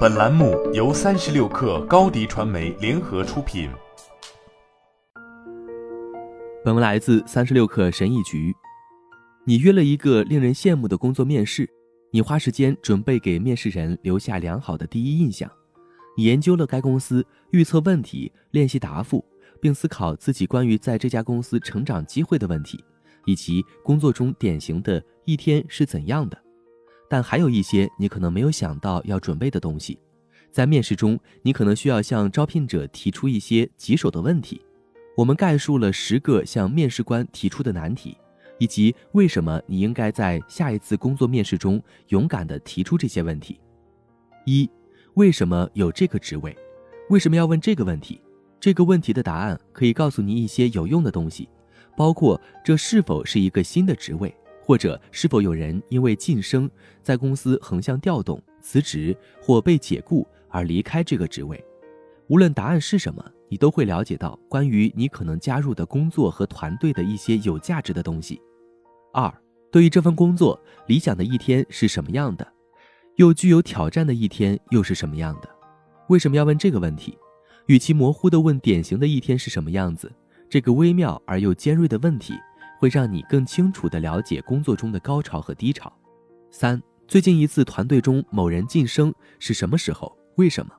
本栏目由三十六氪高低传媒联合出品。本文来自三十六氪神译局。你约了一个令人羡慕的工作面试，你花时间准备给面试人留下良好的第一印象。你研究了该公司，预测问题，练习答复，并思考自己关于在这家公司成长机会的问题，以及工作中典型的一天是怎样的。但还有一些你可能没有想到要准备的东西。在面试中，你可能需要向招聘者提出一些棘手的问题。我们概述了十个向面试官提出的难题，以及为什么你应该在下一次工作面试中勇敢地提出这些问题。一、为什么有这个职位？为什么要问这个问题？这个问题的答案可以告诉你一些有用的东西，包括这是否是一个新的职位，或者是否有人因为晋升在公司横向调动、辞职或被解雇而离开这个职位。无论答案是什么。你都会了解到关于你可能加入的工作和团队的一些有价值的东西。二，对于这份工作，理想的一天是什么样的？又具有挑战的一天又是什么样的？为什么要问这个问题？与其模糊地问典型的一天是什么样子，这个微妙而又尖锐的问题会让你更清楚地了解工作中的高潮和低潮。三，最近一次团队中某人晋升是什么时候？为什么？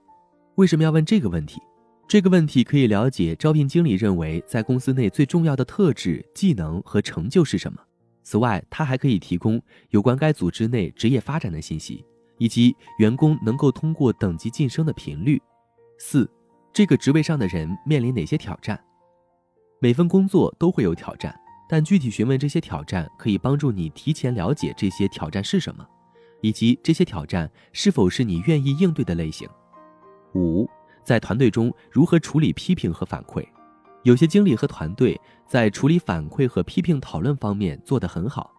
为什么要问这个问题？这个问题可以了解招聘经理认为在公司内最重要的特质、技能和成就是什么。此外，他还可以提供有关该组织内职业发展的信息，以及员工能够通过等级晋升的频率。四，这个职位上的人面临哪些挑战？每份工作都会有挑战，但具体询问这些挑战可以帮助你提前了解这些挑战是什么，以及这些挑战是否是你愿意应对的类型。五。在团队中如何处理批评和反馈？有些经理和团队在处理反馈和批评讨论方面做得很好，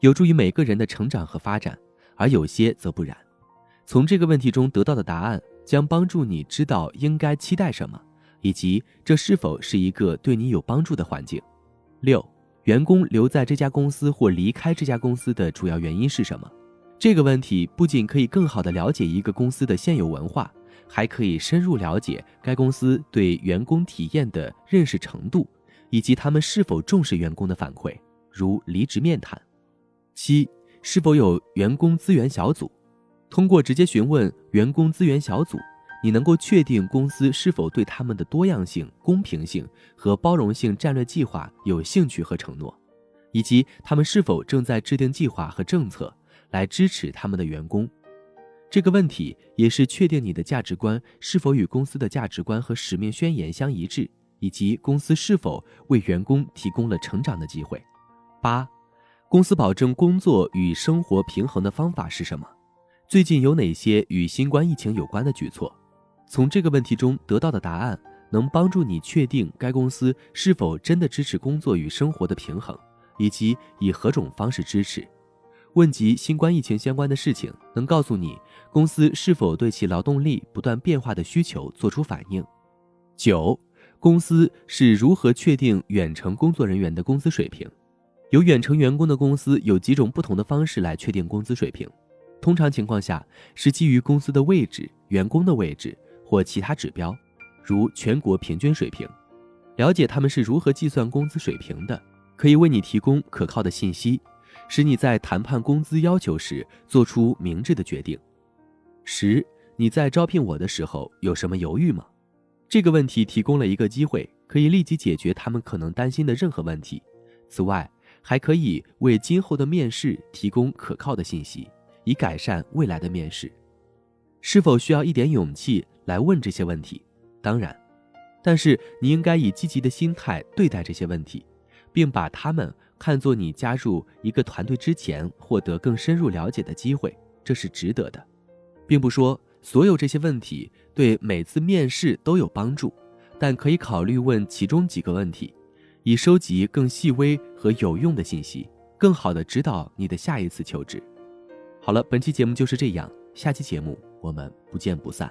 有助于每个人的成长和发展；而有些则不然。从这个问题中得到的答案将帮助你知道应该期待什么，以及这是否是一个对你有帮助的环境。六，员工留在这家公司或离开这家公司的主要原因是什么？这个问题不仅可以更好地了解一个公司的现有文化。还可以深入了解该公司对员工体验的认识程度，以及他们是否重视员工的反馈，如离职面谈。七，是否有员工资源小组？通过直接询问员工资源小组，你能够确定公司是否对他们的多样性、公平性和包容性战略计划有兴趣和承诺，以及他们是否正在制定计划和政策来支持他们的员工。这个问题也是确定你的价值观是否与公司的价值观和使命宣言相一致，以及公司是否为员工提供了成长的机会。八，公司保证工作与生活平衡的方法是什么？最近有哪些与新冠疫情有关的举措？从这个问题中得到的答案能帮助你确定该公司是否真的支持工作与生活的平衡，以及以何种方式支持。问及新冠疫情相关的事情，能告诉你公司是否对其劳动力不断变化的需求做出反应。九，公司是如何确定远程工作人员的工资水平？有远程员工的公司有几种不同的方式来确定工资水平。通常情况下是基于公司的位置、员工的位置或其他指标，如全国平均水平。了解他们是如何计算工资水平的，可以为你提供可靠的信息。使你在谈判工资要求时做出明智的决定。十，你在招聘我的时候有什么犹豫吗？这个问题提供了一个机会，可以立即解决他们可能担心的任何问题。此外，还可以为今后的面试提供可靠的信息，以改善未来的面试。是否需要一点勇气来问这些问题？当然，但是你应该以积极的心态对待这些问题，并把他们。看作你加入一个团队之前获得更深入了解的机会，这是值得的，并不说所有这些问题对每次面试都有帮助，但可以考虑问其中几个问题，以收集更细微和有用的信息，更好的指导你的下一次求职。好了，本期节目就是这样，下期节目我们不见不散。